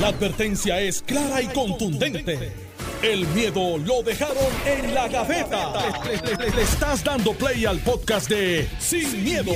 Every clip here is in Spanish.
La advertencia es clara y contundente. El miedo lo dejaron en la gaveta. Le, le- le estás dando play al podcast de Sin, miedo,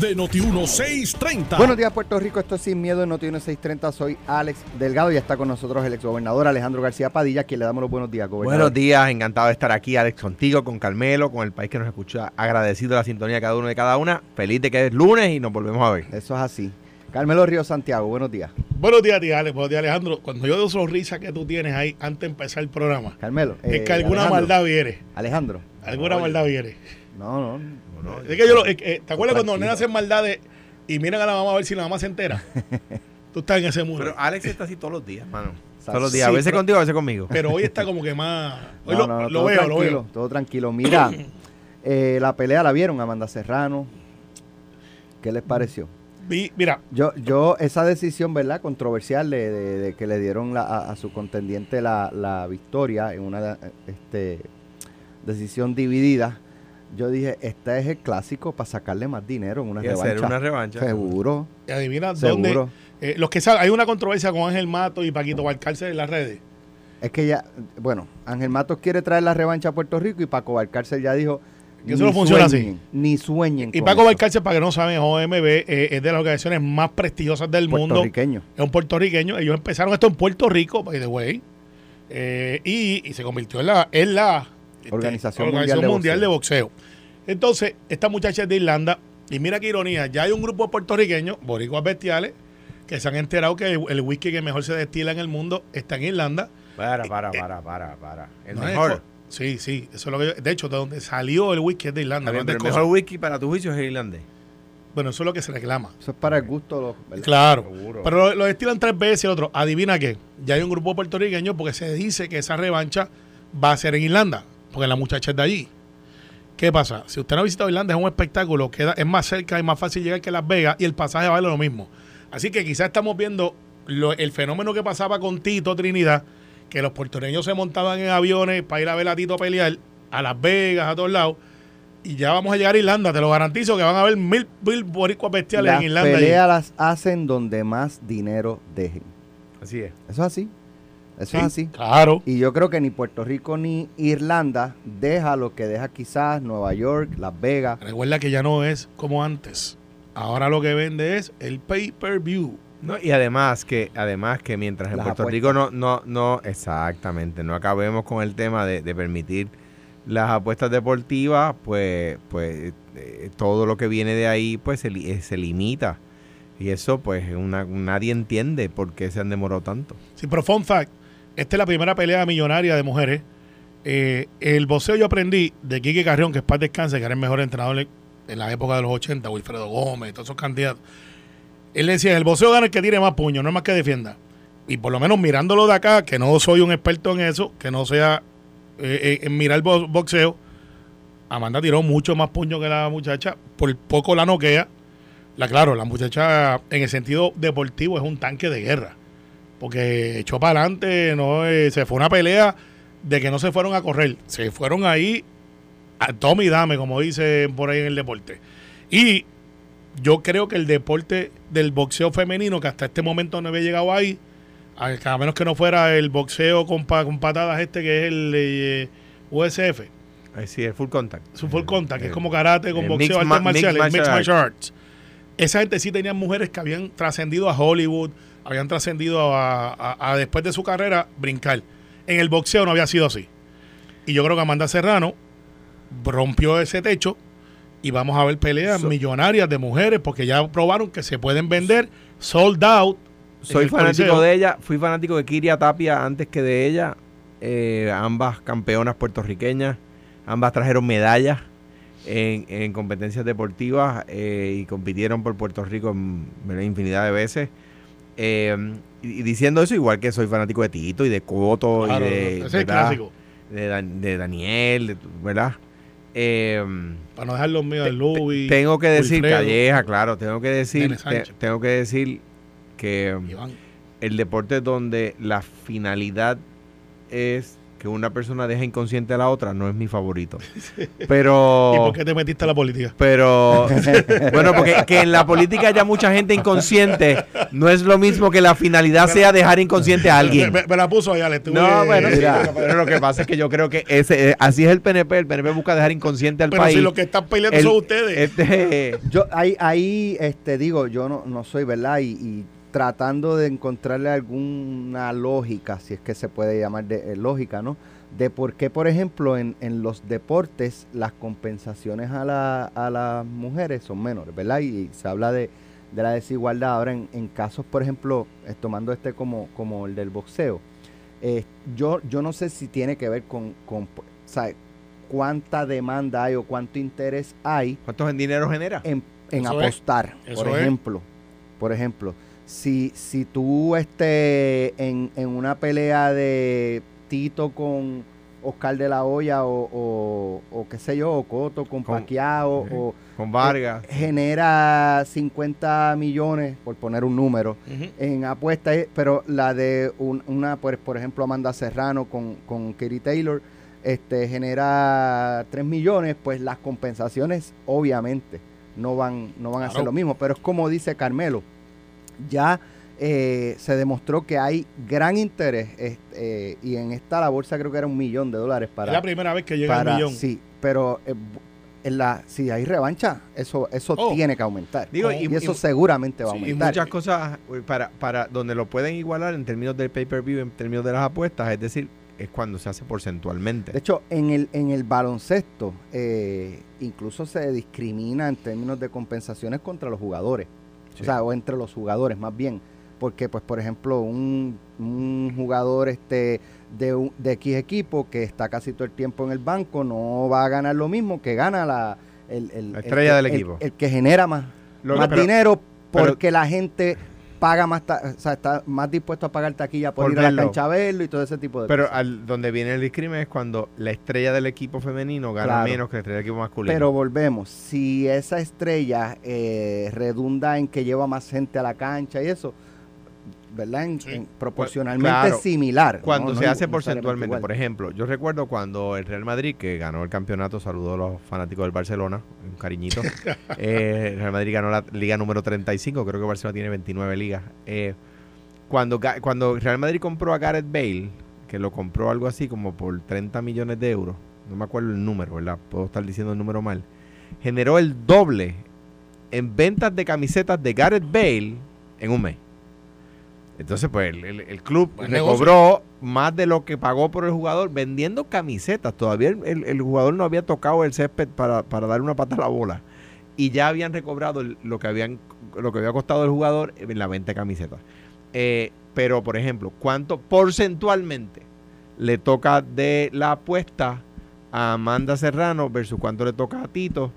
de Noti1630. Buenos días, Puerto Rico. Esto es Sin Miedo en Noti 630. Soy Alex Delgado y está con nosotros el exgobernador Alejandro García Padilla, quien le damos los buenos días, gobernador. Buenos días, encantado de estar aquí, Alex, contigo, con Carmelo, con el país que nos escucha, agradecido de la sintonía de cada uno de cada una, feliz de que es lunes y nos volvemos a ver. Eso es así. Carmelo Río Santiago, buenos días. Buenos días, tía Alex. Buenos días, Alejandro. Cuando yo veo sonrisa que tú tienes ahí antes de empezar el programa, Carmelo. es eh, que alguna Alejandro. maldad viene. Alejandro. Alguna maldad viene. No, no. Es que yo lo- que, ¿Te acuerdas cuando los nenes hacen maldades y miran a la mamá a ver si la mamá se entera? tú estás en ese mundo. Pero Pero, Alex está así todos los días, mano. Todos los días, a veces pero- contigo, a veces conmigo. hoy está como que más. Hoy No, lo, no, no, lo todo veo, lo tranquilo, veo. Todo tranquilo. Mira, eh, la pelea la vieron, Amanda Serrano. ¿Qué les pareció? Vi- mira, Yo, yo, esa decisión, ¿verdad? Controversial de, de- de que le dieron la- a, a su contendiente la, la victoria en una este, decisión dividida. Yo dije, este es el clásico para sacarle más dinero en una Y hacer revancha. una revancha. Seguro, adivina seguro. dónde. eh, los que saben, hay una controversia con Ángel Mato y Paquito Valcárcel en las redes. Es que ya, bueno, Ángel Matos quiere traer la revancha a Puerto Rico y Paco Valcárcel ya dijo, Que eso no funciona así. sueñen, Ni sueñen. Y Paco. Valcárcel, para que no saben, es OMB, eh, es de las organizaciones más prestigiosas del mundo. Puertorriqueño. es un puertorriqueño. Ellos empezaron esto en Puerto Rico, by the way. eh, y, y se convirtió en la, en la este, Organización Organización Mundial de Mundial de Boxeo. Entonces, esta muchacha es de Irlanda. Y mira qué ironía, ya hay un grupo de puertorriqueños, boricuas bestiales, que se han enterado que el, el whisky que mejor se destila en el mundo está en Irlanda. Para, para, para, para, para. El No es mejor. Sí, sí, eso es lo que yo- De hecho, de donde salió el whisky es de Irlanda. Bien, no es de pero el mejor whisky para tu juicio es el irlandés. Bueno, eso es lo que se reclama. Eso es para el gusto. de los- ¿verdad? Claro. Seguro. Pero lo, lo destilan tres veces y el otro. Adivina qué. Ya hay un grupo puertorriqueño porque se dice que esa revancha va a ser en Irlanda. Porque la muchacha es de allí. ¿Qué pasa? Si usted no ha visitado Irlanda, es un espectáculo. Queda, es más cerca y más fácil llegar que Las Vegas y el pasaje vale lo mismo. Así que quizás estamos viendo lo- el fenómeno que pasaba con Tito Trinidad, que los puertorriqueños se montaban en aviones para ir a ver a Tito pelear a Las Vegas, a todos lados. Y ya vamos a llegar a Irlanda, te lo garantizo que van a haber mil, mil boricuas bestiales Las en Irlanda. allí. peleas las hacen donde más dinero dejen. Así es. Eso es así. Eso Sí, es así. Claro. Y yo creo que ni Puerto Rico ni Irlanda deja lo que deja quizás Nueva York, Las Vegas. Recuerda que ya no es como antes. Ahora lo que vende es el pay-per-view. No, y además que, además que mientras en Las Puerto apuestas. Rico no, no, no, exactamente, no acabemos con el tema de, de permitir las apuestas deportivas, pues, pues eh, todo lo que viene de ahí, pues se, eh, se limita. Y eso, pues, una, nadie entiende por qué se han demorado tanto. Sí, pero fun fact, esta es la primera pelea millonaria de mujeres. Eh, el boxeo yo aprendí de Quique Carrión, que es paz descanse, que era el mejor entrenador en, en la época de los 80, Wilfredo Gómez, todos esos candidatos. Él decía, el boxeo gana el que tire más puño, no es más que defienda. Y por lo menos mirándolo de acá, que no soy un experto en eso, que no sea eh, eh, en mirar bo- boxeo, Amanda tiró mucho más puño que la muchacha, por poco la noquea. La, claro, la muchacha en el sentido deportivo es un tanque de guerra. Porque echó para adelante, no, eh, se fue una pelea de que no se fueron a correr. Se fueron ahí a tome y dame, como dicen por ahí en el deporte. Y yo creo que el deporte del boxeo femenino, que hasta este momento no había llegado ahí, a, menos que no fuera el boxeo con, pa- con patadas este que es el eh, USF, Ahí sí, el full contact. su full contact, que es Eh, como karate con eh, boxeo, mixed ma- artes marciales, mixed mixed martial martial arts. Esa gente sí tenían mujeres que habían trascendido a Hollywood, habían trascendido a, a- a después de su carrera brincar. En el boxeo no había sido así. Y yo creo que Amanda Serrano rompió ese techo y vamos a ver peleas So- millonarias de mujeres porque ya probaron que se pueden vender sold out. Soy fanático Coliseo. de ella, fui fanático de Kiria Tapia antes que de ella. Eh, ambas campeonas puertorriqueñas, ambas trajeron medallas en, en competencias deportivas eh, y compitieron por Puerto Rico infinidad de veces. Eh, y, diciendo eso, igual que soy fanático de Tito y de Coto Claro, y de, ese es de, Dan- de Daniel, ¿verdad? Eh, Para no dejar los míos de Louis. tengo que decir, Wilfredo. Calleja, claro, tengo que decir, te- tengo que decir que Iván. el deporte donde la finalidad es que una persona deja inconsciente a la otra no es mi favorito. Pero. ¿Y por qué te metiste a la política? Pero. bueno, porque que en la política haya mucha gente inconsciente no es lo mismo que la finalidad sea dejar inconsciente a alguien. Me, me la puso allá, le estuve- No, bueno, sí, Mira. pero lo que pasa es que yo creo que ese, eh, así es el PNP. El PNP busca dejar inconsciente al Pero país. si lo que están peleando El- son ustedes. este, Yo ahí, ahí este, digo, yo no, no soy, ¿verdad? Y, y tratando de encontrarle alguna lógica, si es que se puede llamar de, eh, lógica, ¿no? De por qué, por ejemplo, en, en los deportes las compensaciones a, la- a las mujeres son menores, ¿verdad? Y, se habla de, de la desigualdad. Ahora, en, en casos, por ejemplo, eh, tomando este como, como el del boxeo, eh, yo, yo no sé si tiene que ver con, con o sea, cuánta demanda hay o cuánto interés hay ¿Cuántos en dinero genera? en, en Eso apostar. Por es. ejemplo, por ejemplo, si, si tú este, en, en una pelea de Tito con Oscar de la Hoya o, o, o qué sé yo, o Coto con, Con- Pacquiao sí. o Con Vargas. eh, genera 50 millones, por poner un número, en apuestas, eh, pero la de un- una, por, por ejemplo, Amanda Serrano con, con Katie Taylor, este, genera 3 millones, pues las compensaciones obviamente no van, no van a ser lo mismo. Pero es como dice Carmelo, ya eh, se demostró que hay gran interés este, eh, y en esta la bolsa creo que era un millón de dólares es para... la primera vez que llega para al millón. Sí, pero eh, en la, si hay revancha, eso, eso Oh. tiene que aumentar. Digo, y, y- eso y- seguramente va a sí, y aumentar. muchas cosas eh, para, para donde lo pueden igualar en términos del pay-per-view, en términos de las apuestas, es decir, es cuando se hace porcentualmente. De hecho, en el, en el baloncesto, eh, incluso se discrimina en términos de compensaciones contra los jugadores. Sí. O sea, o entre los jugadores más bien. Porque, pues, por ejemplo, un, un jugador este de, un- de X equipo que está casi todo el tiempo en el banco no va a ganar lo mismo que gana la, el, el- La el estrella que- del el- equipo. El, que genera más, Lo- más pero- dinero pero- porque la gente paga más, ta- o sea, está más dispuesto a pagar taquilla por, Por ir a la verlo. cancha a verlo y todo ese tipo de Pero cosas. al, donde viene el discrimen es cuando la estrella del equipo femenino gana Claro. menos que la estrella del equipo masculino. Pero volvemos, si esa estrella eh, redunda en que lleva más gente a la cancha y eso, ¿verdad? En- Sí. en- proporcionalmente claro, similar. cuando ¿no? se No hace porcentualmente, por ejemplo, yo recuerdo cuando el Real Madrid, que ganó el campeonato, saludó a los fanáticos del Barcelona, un cariñito. Eh, el Real Madrid ganó la liga número 35, creo que Barcelona tiene 29 ligas. Eh, cuando, cuando Real Madrid compró a Gareth Bale, que lo compró algo así como por 30 millones de euros, no me acuerdo el número, ¿verdad? Puedo estar diciendo el número mal. Generó el doble en ventas de camisetas de Gareth Bale en un mes. Entonces, pues el, el- el club recobró más de lo que pagó por el jugador vendiendo camisetas. Todavía el, el- jugador no había tocado el césped para, para dar una pata a la bola. Y ya habían recobrado lo que habían lo que había costado el jugador en la venta de camisetas. Eh, pero, por ejemplo, ¿cuánto porcentualmente le toca de la apuesta a Amanda Serrano versus cuánto le toca a Tito?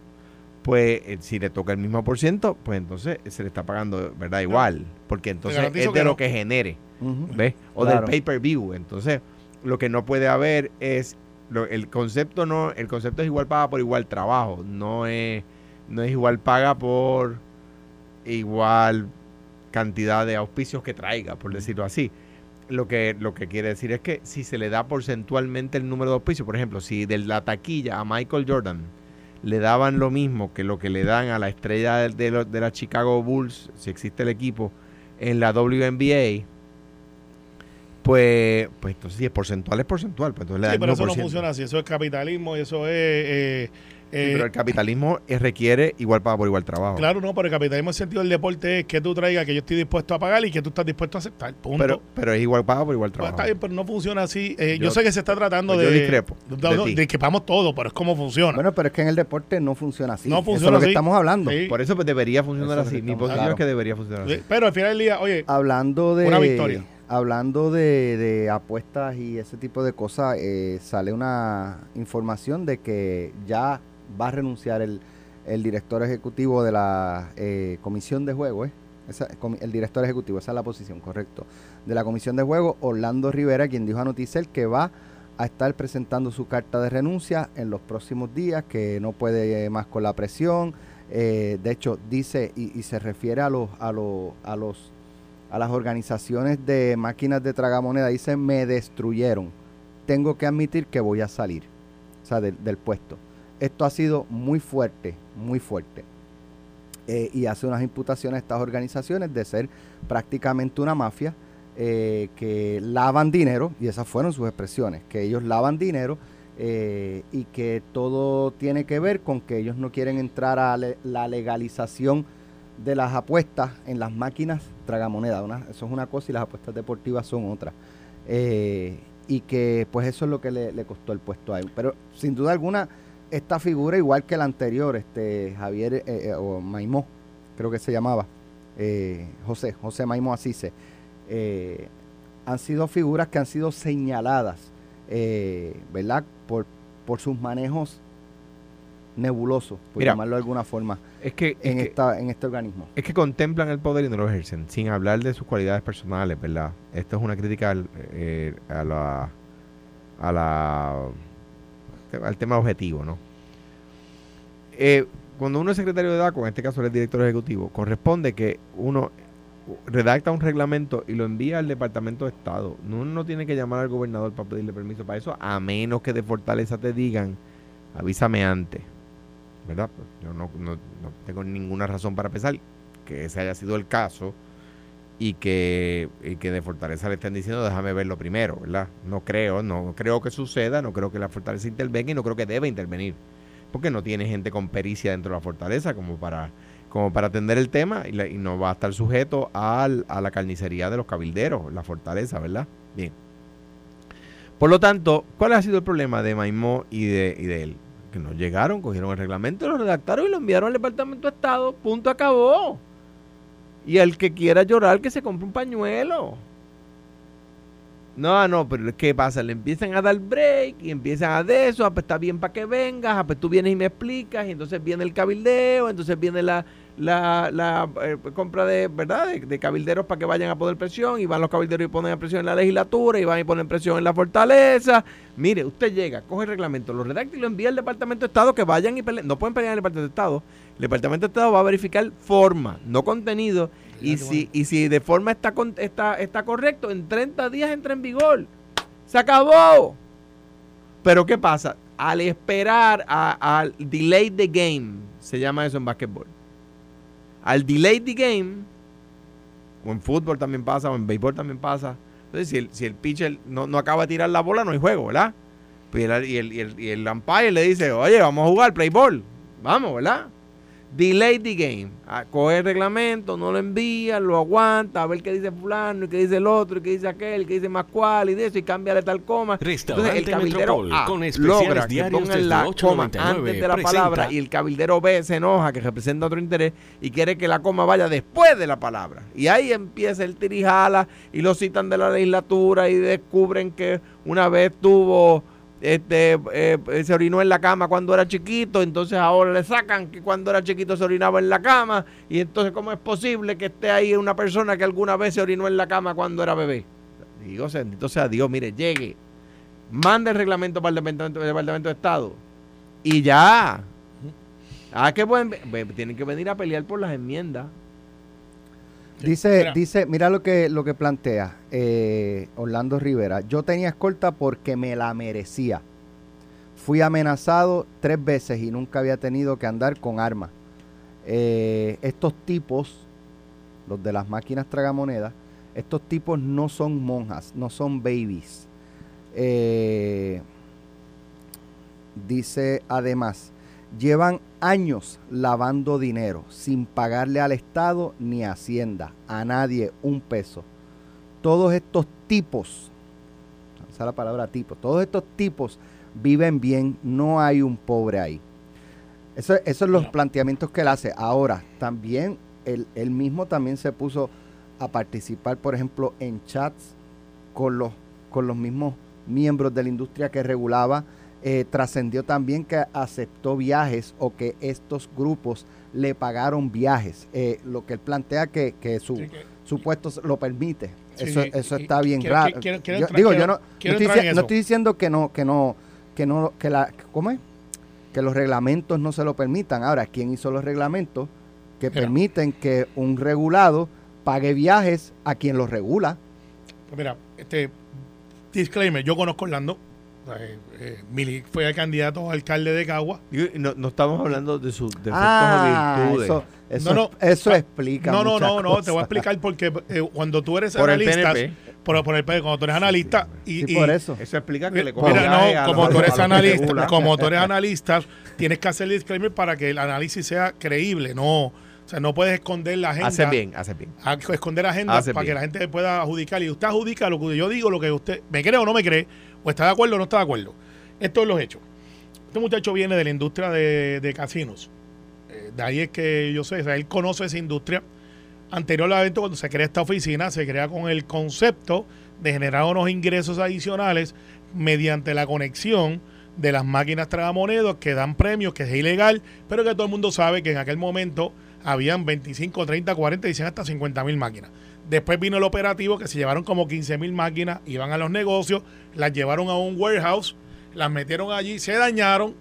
Pues eh, si le toca el mismo por ciento, pues entonces se le está pagando, ¿verdad? Igual. Porque entonces es de lo no. que genere. ¿ves? O Claro. del pay-per-view. Entonces, lo que no puede haber es... lo- el concepto no el concepto es igual paga por igual trabajo. No es, no es igual paga por igual cantidad de auspicios que traiga, por decirlo así. Lo que, lo que quiere decir es que si se le da porcentualmente el número de auspicios, por ejemplo, si de la taquilla a Michael Jordan le daban lo mismo que lo que le dan a la estrella de, de lo- de la Chicago Bulls, si existe el equipo, en la WNBA, pues, pues entonces si es porcentual, es porcentual. Pues entonces le Sí, dan pero el eso no 1%. funciona así. Eso es capitalismo y eso es. eh, Sí, eh, pero el capitalismo requiere igual paga por igual trabajo. Claro, no, pero el capitalismo en el sentido del deporte es que tú traigas que yo estoy dispuesto a pagar y que tú estás dispuesto a aceptar. Punto. pero, pero es igual paga por igual Pues trabajo. está bien, pero no funciona así. Eh, yo, Yo- sé que se está tratando pues de. yo discrepo de, de discrepamos todo, pero es como funciona. Bueno, pero es que en el deporte no funciona así. No Eso funciona es lo que así. estamos hablando. Sí. Por eso pues, debería funcionar Eso así. Mi posición claro. es que debería funcionar Sí, así. Pero al final del día, oye, Hablando de Una victoria. hablando de, de apuestas y ese tipo de cosas, eh, sale una información de que ya va a renunciar el, el director ejecutivo de la eh, comisión de juego, ¿eh? El director ejecutivo, esa es la posición, correcto. De la comisión de juego, Orlando Rivera, quien dijo a Noticel que va a estar presentando su carta de renuncia en los próximos días, que no puede más con la presión. Eh, de hecho, dice y, se refiere a los, a los, a los, a las organizaciones de máquinas de tragamoneda. Dice, me destruyeron. tengo que admitir que voy a salir, o sea, del puesto. Esto ha sido muy fuerte, muy fuerte. Eh, y hace unas imputaciones a estas organizaciones de ser prácticamente una mafia eh, que lavan dinero, y esas fueron sus expresiones, que ellos lavan dinero eh, y que todo tiene que ver con que ellos no quieren entrar a la legalización de las apuestas en las máquinas tragamonedas. Eso es una cosa y las apuestas deportivas son otra. Y que pues eso es lo que le, le costó el puesto a él. Pero sin duda alguna, esta figura, igual que la anterior, este Javier eh, eh, o Maimó, creo que se llamaba, eh, José, José Maimó Asise, eh, han sido figuras que han sido señaladas, ¿verdad? Por, por sus manejos nebulosos, por Mira, llamarlo de alguna forma, Es que, en, es, que, esta, en este organismo. es que contemplan el poder y no lo ejercen, sin hablar de sus cualidades personales, ¿verdad? Esto es una crítica al, a la a la al tema objetivo, ¿no? Eh, cuando uno es secretario de DACO, en este caso el director ejecutivo, corresponde que uno redacta un reglamento y lo envía al Departamento de Estado. No- Uno no tiene que llamar al gobernador para pedirle permiso para eso, a menos que de Fortaleza te digan, avísame antes. ¿Verdad? Yo no, no- no tengo ninguna razón para pensar que ese haya sido el caso y que, y que de Fortaleza le estén diciendo déjame verlo primero, ¿verdad? No creo, no creo que suceda, no creo que la Fortaleza intervenga y no creo que debe intervenir, porque no tiene gente con pericia dentro de la Fortaleza como para como para atender el tema y, la- y no va a estar sujeto al- a la carnicería de los cabilderos, la Fortaleza, ¿verdad? Bien. Por lo tanto, ¿cuál ha sido el problema de Maimó y de, y de él? Que no llegaron, cogieron el reglamento, lo redactaron y lo enviaron al Departamento de Estado. Punto, acabó. Y el que quiera llorar, que se compre un pañuelo. No, no, pero ¿qué pasa? Le empiezan a dar break y empiezan a de eso, ah, pues está bien para que vengas, ah, pues tú vienes y me explicas, y entonces viene el cabildeo, entonces viene la, la, la eh, compra de, ¿verdad? De, de cabilderos para que vayan a poner presión, y van los cabilderos y ponen presión en la legislatura, y van y ponen presión en la fortaleza. Mire, usted llega, coge el reglamento, lo redacta y lo envía al Departamento de Estado, que vayan y peleen. No pueden pelear en el Departamento de Estado. El Departamento de Estado va a verificar forma, no contenido, y si, y si de forma está, está, está correcto, en 30 días entra en vigor. Se acabó. Pero ¿qué pasa? Al esperar al delay the game, se llama eso en básquetbol. Al delay the game, o en fútbol también pasa, o en béisbol también pasa. Entonces, si el, si el pitcher no, no acaba de tirar la bola, no hay juego, ¿verdad? Pues y el, y el, y el, y el umpire le dice, oye, vamos a jugar play ball. Vamos, ¿verdad? Delay the game. Ah, Coge el reglamento, no lo envía, lo aguanta, a ver qué dice fulano, y qué dice el otro, y qué dice aquel, y qué dice más cual, y de eso, y cámbiale tal coma. Entonces, el cabildero A con especiales logra que pongan la coma 8.99 antes de la presenta- palabra y el cabildero B se enoja que representa otro interés y quiere que la coma vaya después de la palabra. Y ahí empieza el tirijala y lo citan de la legislatura y descubren que una vez tuvo este eh, se orinó en la cama cuando era chiquito, entonces ahora le sacan que cuando era chiquito se orinaba en la cama y entonces cómo es posible que esté ahí una persona que alguna vez se orinó en la cama cuando era bebé. Digo, bendito sea Dios, mire, llegue, mande el reglamento para el Departamento, el de Estado y ya. Ah, pueden, ve- tienen que venir a pelear por las enmiendas. Dice, Mira. dice, mira lo que, lo que plantea eh, Orlando Rivera. Yo tenía escolta porque me la merecía. Fui amenazado tres veces y nunca había tenido que andar con armas. Eh, estos tipos, los de las máquinas tragamonedas, estos tipos no son monjas, no son babies. Eh, dice además, llevan años lavando dinero sin pagarle al Estado ni a Hacienda, a nadie un peso. Todos estos tipos, esa es la palabra tipo, todos estos tipos viven bien, no hay un pobre ahí. Eso, esos son los planteamientos que él hace. Ahora, también él, él mismo también se puso a participar, por ejemplo, en chats con los, con los mismos miembros de la industria que regulaba. Eh, trascendió también que aceptó viajes o que estos grupos le pagaron viajes. Eh, lo que él plantea que, que su, Sí, que- su puesto lo permite. Sí, eso, eso está bien quiero- raro. quiero- quiero Yo- entrar- digo, yo no, no estoy, no diciendo que no, que no, que no, que la, ¿cómo es? Que los reglamentos no se lo permitan. Ahora, ¿quién hizo los reglamentos que Mira. permiten que un regulado pague viajes a quien los regula? Pues mira, este disclaimer, yo conozco Orlando, Eh, eh, Milik fue candidato a alcalde de Cagua. Y no, no estamos hablando de sus defectos Ah, o virtudes. eso, eso, No, no, eso ah, explica. No, no, no, no, te voy a explicar porque eh, cuando tú eres Por analista, por, por el PNP, cuando tú eres analista y, Sí, y- por eso. Eso explica que le Mira, no, los- como tú eres analista, como tú eres analista, tienes que hacer el disclaimer para que el análisis sea creíble, no, o sea, no puedes esconder la agenda. Hace bien, hace bien. a esconder agenda Hace para bien. que la gente pueda adjudicar. Y usted adjudica lo que yo digo, lo que usted me cree o no me cree, o está de acuerdo o no está de acuerdo. Esto es los hechos. Este muchacho viene de la industria de, casinos. Eh, de ahí es que yo sé, o sea, él conoce esa industria. Anterior al evento, cuando se crea esta oficina, se crea con el concepto de generar unos ingresos adicionales mediante la conexión de las máquinas tragamonedas que dan premios, que es ilegal, pero que todo el mundo sabe que en aquel momento habían 25, 30, 40, dicen hasta 50 mil máquinas. Después vino el operativo que se llevaron como 15 mil máquinas, iban a los negocios, las llevaron a un warehouse, las metieron allí, se dañaron,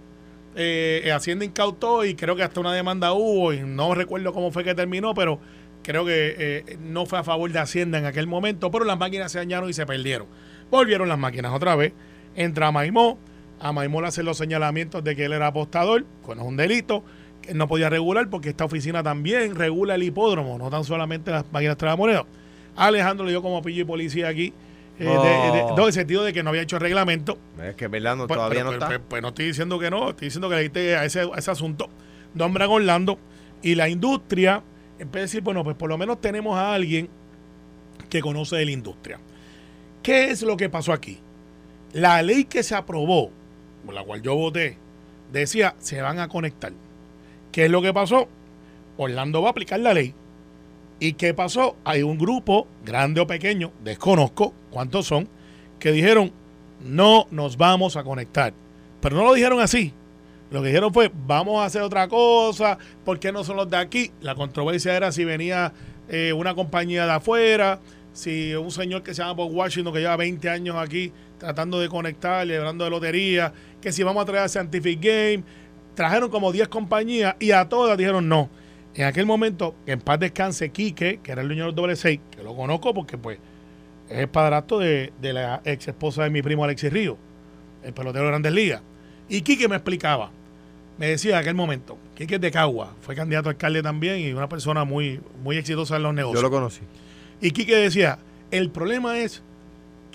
eh, Hacienda incautó y creo que hasta una demanda hubo y no recuerdo cómo fue que terminó, pero creo que eh, no fue a favor de Hacienda en aquel momento, pero las máquinas se dañaron y se perdieron. Volvieron las máquinas otra vez, entra Maimó, a Maimó le hacen los señalamientos de que él era apostador, es un delito, no podía regular porque esta oficina también regula el hipódromo, no tan solamente las máquinas tragamonedas. Alejandro le dio como pillo y policía aquí, eh, de- de- Oh. no, el sentido de que no había hecho reglamento, Es que verdad no, pues, todavía pero- no pero- está. Pues, pues no estoy diciendo que no, estoy diciendo que le diste a ese, a ese asunto. Nombran Orlando y la industria empieza a decir, bueno, pues por lo menos tenemos a alguien que conoce de la industria. ¿Qué es lo que pasó aquí? La ley que se aprobó, por la cual yo voté, decía, se van a conectar. ¿Qué es lo que pasó? Orlando va a aplicar la ley. ¿Y qué pasó? Hay un grupo, grande o pequeño, desconozco cuántos son, que dijeron, no nos vamos a conectar. Pero no lo dijeron así. Lo que dijeron fue, vamos a hacer otra cosa, ¿por qué no son los de aquí? La controversia era si venía eh, una compañía de afuera, si un señor que se llama Bob Washington, que lleva 20 años aquí tratando de conectar, y hablando de lotería, que si vamos a traer a Scientific Game, trajeron como 10 compañías y a todas dijeron no. En aquel momento, en paz descanse Quique, que era el dueño del doble 6, que lo conozco porque pues es el padrastro de, de la ex esposa de mi primo Alexis Río, el pelotero de Grandes Ligas. Y Quique me explicaba, me decía en aquel momento, Quique es de Cagua, fue candidato a alcalde también y una persona muy, muy exitosa en los negocios. Yo lo conocí. Y Quique decía, el problema es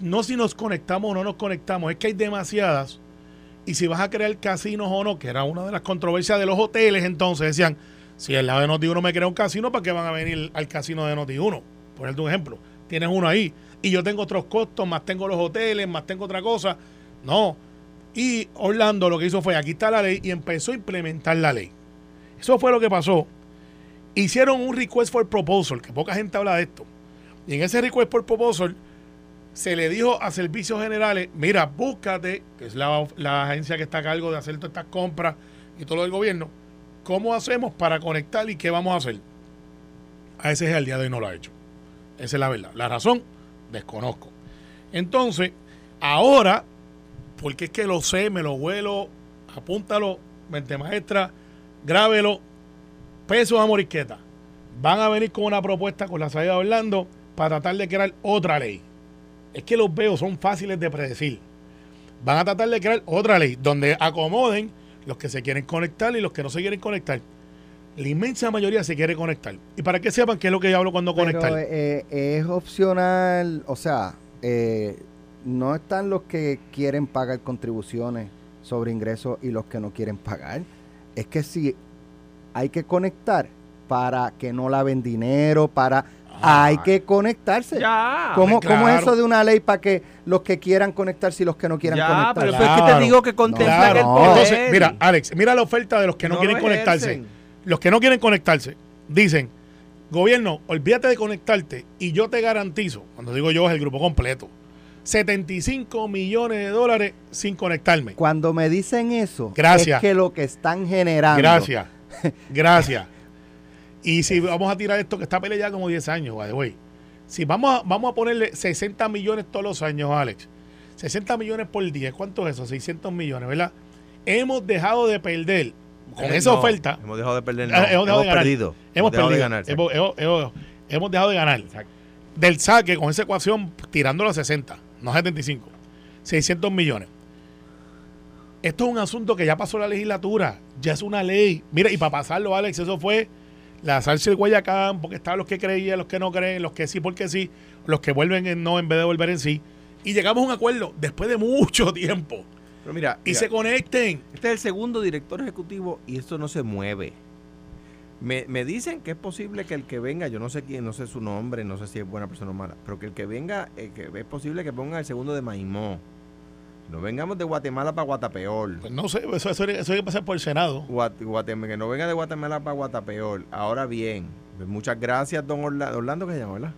no si nos conectamos o no nos conectamos, es que hay demasiadas. Y si vas a crear casinos o no, que era una de las controversias de los hoteles, entonces decían, si el lado de Noti1 me crea un casino, ¿para qué van a venir al casino de Noti1? Ponerte un ejemplo. Tienes uno ahí. Y yo tengo otros costos, más tengo los hoteles, más tengo otra cosa. No. Y Orlando lo que hizo fue, aquí está la ley, y empezó a implementar la ley. Eso fue lo que pasó. Hicieron un request for proposal, que poca gente habla de esto. Y en ese request for proposal se le dijo a servicios generales, mira, búscate, que es la, agencia que está a cargo de hacer todas estas compras y todo lo del gobierno, ¿cómo hacemos para conectar y qué vamos a hacer? A ese es el día de hoy no lo ha hecho. Esa es la verdad. La razón, desconozco. Entonces, ahora, porque es que lo sé, me lo vuelo, apúntalo, mente maestra, grábelo, pesos a morisqueta. Van a venir con una propuesta con la salida de Orlando para tratar de crear otra ley. Es que los veo, son fáciles de predecir. Van a tratar de crear otra ley donde acomoden los que se quieren conectar y los que no se quieren conectar. La inmensa mayoría se quiere conectar. Y para que sepan qué es lo que yo hablo cuando Pero conectar. eh, es opcional, o sea, eh, no están los que quieren pagar contribuciones sobre ingresos y los que no quieren pagar. Es que si hay que conectar para que no laven dinero, para... Ah. hay que conectarse. Ya. ¿Cómo, claro. cómo es eso de una ley para que los que quieran conectarse y los que no quieran Ya, conectarse? pero es que te digo que contempla Claro, que el poder. Entonces, mira, Alex, mira la oferta de los que no, No quieren lo conectarse. Los que no quieren conectarse dicen, gobierno, olvídate de conectarte y yo te garantizo, cuando digo yo es el grupo completo, 75 millones de dólares sin conectarme. Cuando me dicen eso, Gracias. es que lo que están generando... Gracias. Gracias. Y si vamos a tirar esto que está peleado ya como 10 años, way. Si vamos a, vamos a ponerle 60 millones todos los años, Alex. 60 millones por día. ¿Cuánto es eso? 600 millones, ¿verdad? Hemos dejado de perder con Eh, esa no, oferta. Hemos dejado de perder. no, Ah, hemos dejado de ganar. perdido. Hemos dejado perdido. de ganar. hemos, hemos- hemos- hemos dejado de ganar. Del saque con esa ecuación tirándolo a 60, no a 75. 600 millones. Esto es un asunto que ya pasó la legislatura, ya es una ley. Mira, y para pasarlo, Alex, eso fue la salsa del Guayacán, porque estaban los que creían, los que no creen, los que sí porque sí, los que vuelven en no en vez de volver en sí. Y llegamos a un acuerdo después de mucho tiempo. Pero mira, Y mira, se conecten. este es el segundo director ejecutivo y esto no se mueve. Me, me dicen que es posible que el que venga, yo no sé quién, no sé su nombre, no sé si es buena persona o mala, pero que el que venga, eh, que es posible que ponga el segundo de Maimó. No vengamos de Guatemala para Guatapeor. Pues no sé, eso, eso, eso hay que pasar por el Senado. Guat- Guatem- que no venga de Guatemala para Guatapeor. Ahora bien, pues muchas gracias, don Orlando. Orlando que se llama, ¿verdad?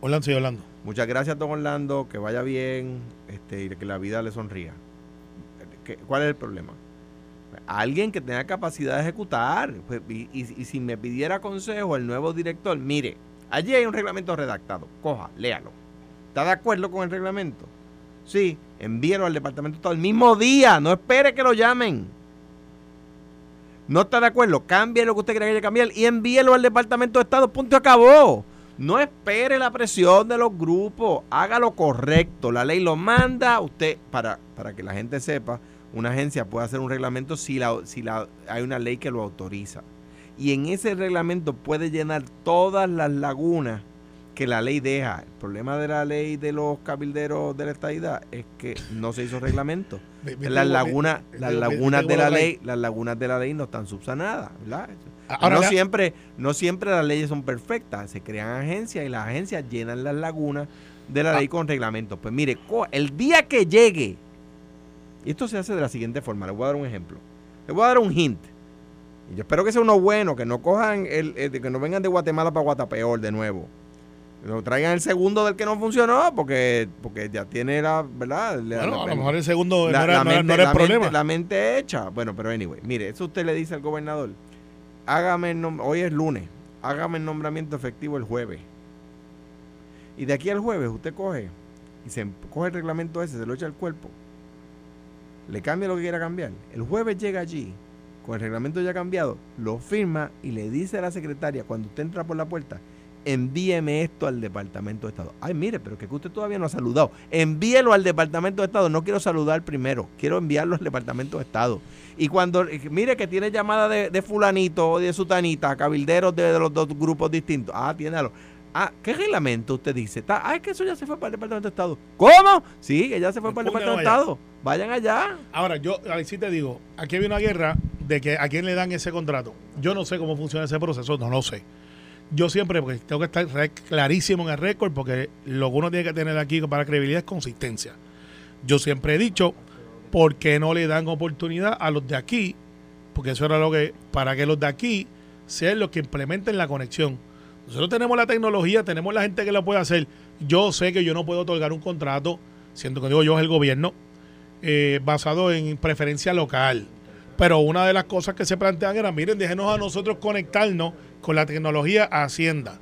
Orlando, sigue hablando. Muchas gracias, don Orlando. Que vaya bien este, y que la vida le sonría. ¿Qué- ¿Cuál es el problema? Alguien que tenga capacidad de ejecutar. Pues, y, y- y si me pidiera consejo el nuevo director, mire, allí hay un reglamento redactado. Coja, léalo. ¿Está de acuerdo con el reglamento? Sí, envíelo al Departamento de Estado el mismo día. No espere que lo llamen. No está de acuerdo, cambie lo que usted hay que cambiar y envíelo al Departamento de Estado. Punto acabó. No espere la presión de los grupos. Haga lo correcto. La ley lo manda. Usted, para, para que la gente sepa, una agencia puede hacer un reglamento si, la, si la, hay una ley que lo autoriza. Y en ese reglamento puede llenar todas las lagunas que la ley deja. El problema de la ley de los cabilderos de la estadidad es que no se hizo reglamento. Las lagunas, las lagunas de la ley, las lagunas de la ley no están subsanadas, ¿verdad? Ahora no la- siempre, no siempre las leyes son perfectas, se crean agencias y las agencias llenan las lagunas de la Ah. ley con reglamentos. Pues mire, el día que llegue, y esto se hace de la siguiente forma, le voy a dar un ejemplo. Le voy a dar un hint. Y yo espero que sea uno bueno, que no cojan el, el- que no vengan de Guatemala para Guatapeor de nuevo. Lo traigan el segundo del que no funcionó, porque, porque ya tiene la, ¿verdad? La- Bueno, la- a lo mejor el segundo la, no era, no era- mente, no era el la problema. mente- la mente hecha. Bueno, pero anyway, mire, eso usted le dice al gobernador. Hágame el hoy es lunes, hágame el nombramiento efectivo el jueves. Y de aquí al jueves usted coge y se em- coge el reglamento ese, se lo echa al cuerpo. Le cambia lo que quiera cambiar. El jueves llega allí, con el reglamento ya cambiado, lo firma y le dice a la secretaria, cuando usted entra por la puerta, envíeme esto al Departamento de Estado. Ay, mire, pero que usted todavía no ha saludado. Envíelo al Departamento de Estado. No quiero saludar primero, quiero enviarlo al Departamento de Estado. Y cuando, eh, mire que tiene llamada de, de fulanito o de sutanita, cabilderos de, de los dos grupos distintos. Ah, tiéndalo. Ah, ¿qué reglamento usted dice? Ah, es que eso ya se fue para el Departamento de Estado. ¿Cómo? Sí, que ya se fue para el Departamento de Estado. Vayan allá. Ahora, yo ahí sí te digo, aquí hay una guerra de que a quién le dan ese contrato. Yo no sé cómo funciona ese proceso, no lo sé. Yo siempre, porque tengo que estar clarísimo en el récord, porque lo que uno tiene que tener aquí para credibilidad es consistencia. Yo siempre he dicho, ¿por qué no le dan oportunidad a los de aquí? Porque eso era lo que, para que los de aquí sean los que implementen la conexión. Nosotros tenemos la tecnología, tenemos la gente que lo puede hacer. Yo sé que yo no puedo otorgar un contrato, siendo que digo yo es el gobierno, eh, basado en preferencia local. Pero una de las cosas que se plantean era, miren, déjenos a nosotros conectarnos con la tecnología Hacienda.